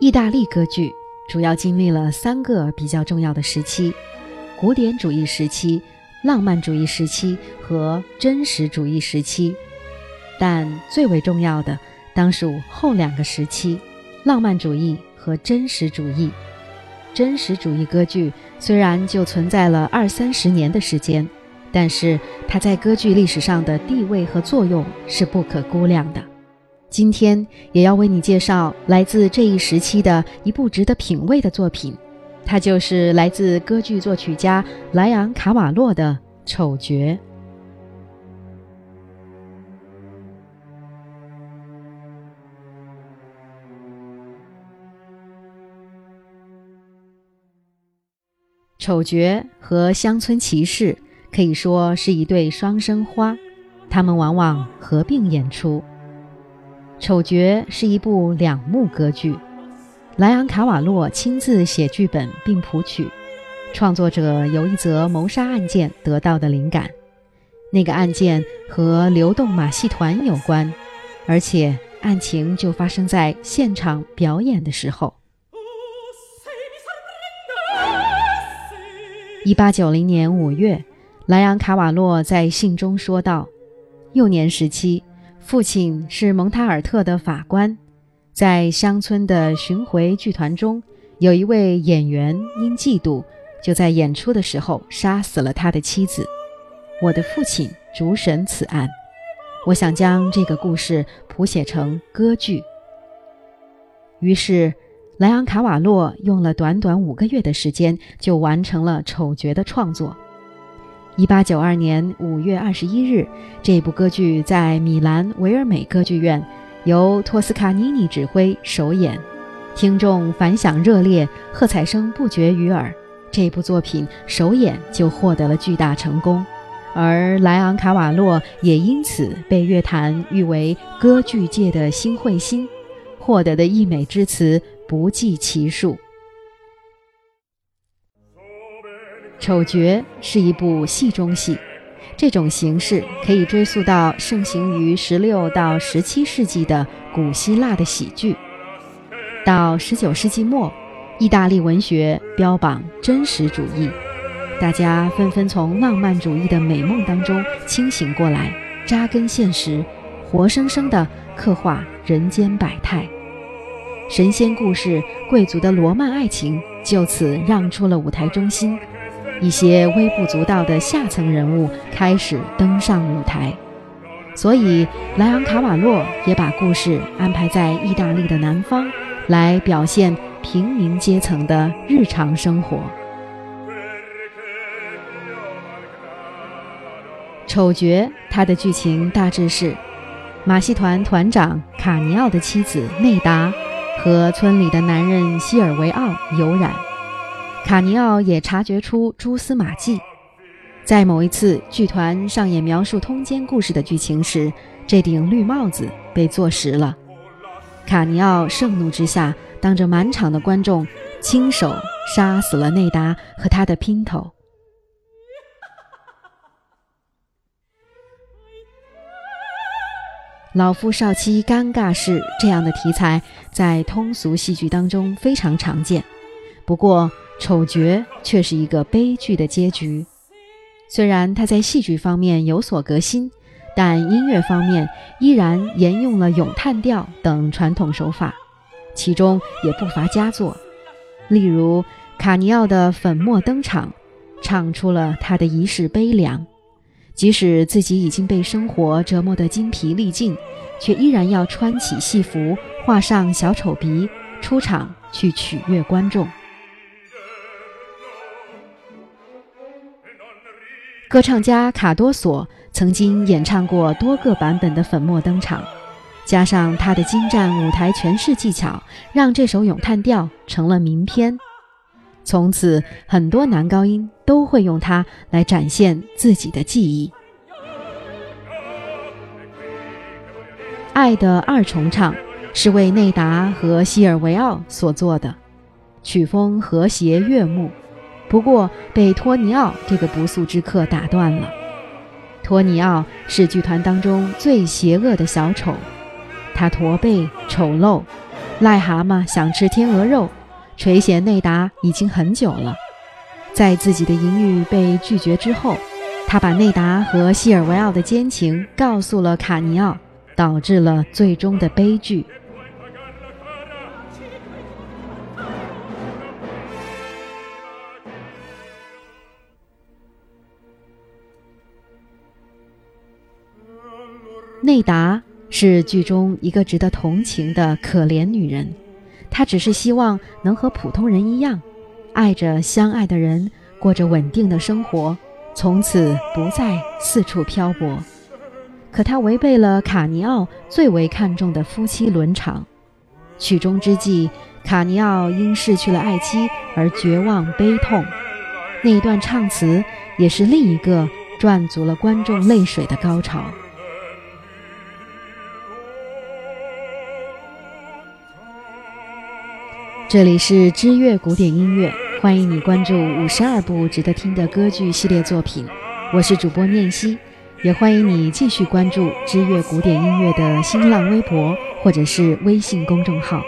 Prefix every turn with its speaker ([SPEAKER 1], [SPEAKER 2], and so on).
[SPEAKER 1] 意大利歌剧主要经历了三个比较重要的时期：古典主义时期、浪漫主义时期和真实主义时期。但最为重要的当属后两个时期：浪漫主义和真实主义。真实主义歌剧虽然就存在了二三十年的时间，但是它在歌剧历史上的地位和作用是不可估量的。今天也要为你介绍来自这一时期的一部值得品味的作品，它就是来自歌剧作曲家莱昂·卡瓦洛的《丑角》。丑角和乡村骑士可以说是一对双生花，他们往往合并演出。丑角是一部两幕歌剧，莱昂·卡瓦洛亲自写剧本并谱曲。创作者由一则谋杀案件得到的灵感，那个案件和流动马戏团有关，而且案情就发生在现场表演的时候。一八九零年五月，莱昂·卡瓦洛在信中说道：“幼年时期。”父亲是蒙塔尔特的法官，在乡村的巡回剧团中，有一位演员因嫉妒，就在演出的时候杀死了他的妻子。我的父亲主审此案，我想将这个故事谱写成歌剧。于是，莱昂·卡瓦洛用了短短五个月的时间，就完成了《丑角》的创作。一八九二年五月二十一日，这部歌剧在米兰维尔美歌剧院由托斯卡尼尼指挥首演，听众反响热烈，喝彩声不绝于耳。这部作品首演就获得了巨大成功，而莱昂·卡瓦洛也因此被乐坛誉为歌剧界的新彗星，获得的溢美之词不计其数。丑角是一部戏中戏，这种形式可以追溯到盛行于十六到十七世纪的古希腊的喜剧。到十九世纪末，意大利文学标榜真实主义，大家纷纷从浪漫主义的美梦当中清醒过来，扎根现实，活生生地刻画人间百态。神仙故事、贵族的罗曼爱情就此让出了舞台中心。一些微不足道的下层人物开始登上舞台，所以莱昂·卡瓦洛也把故事安排在意大利的南方，来表现平民阶层的日常生活。丑角，它的剧情大致是：马戏团团长卡尼奥的妻子内达和村里的男人希尔维奥有染。卡尼奥也察觉出蛛丝马迹，在某一次剧团上演描述通奸故事的剧情时，这顶绿帽子被坐实了。卡尼奥盛怒之下，当着满场的观众，亲手杀死了内达和他的姘头。老夫少妻尴尬事这样的题材，在通俗戏剧当中非常常见，不过。丑角却是一个悲剧的结局。虽然他在戏剧方面有所革新，但音乐方面依然沿用了咏叹调等传统手法，其中也不乏佳作。例如卡尼奥的粉墨登场，唱出了他的一世悲凉。即使自己已经被生活折磨得精疲力尽，却依然要穿起戏服，画上小丑鼻，出场去取悦观众。歌唱家卡多索曾经演唱过多个版本的《粉墨登场》，加上他的精湛舞台诠释技巧，让这首咏叹调成了名篇。从此，很多男高音都会用它来展现自己的技艺。《爱的二重唱》是为内达和希尔维奥所作的，曲风和谐悦目。不过被托尼奥这个不速之客打断了。托尼奥是剧团当中最邪恶的小丑，他驼背丑陋，癞蛤蟆想吃天鹅肉，垂涎内达已经很久了。在自己的淫欲被拒绝之后，他把内达和西尔维奥的奸情告诉了卡尼奥，导致了最终的悲剧。内达是剧中一个值得同情的可怜女人，她只是希望能和普通人一样，爱着相爱的人，过着稳定的生活，从此不再四处漂泊。可她违背了卡尼奥最为看重的夫妻伦常。曲终之际，卡尼奥因失去了爱妻而绝望悲痛。那一段唱词也是另一个赚足了观众泪水的高潮。这里是知乐古典音乐，欢迎你关注五十二部值得听的歌剧系列作品。我是主播念希，也欢迎你继续关注知乐古典音乐的新浪微博或者是微信公众号。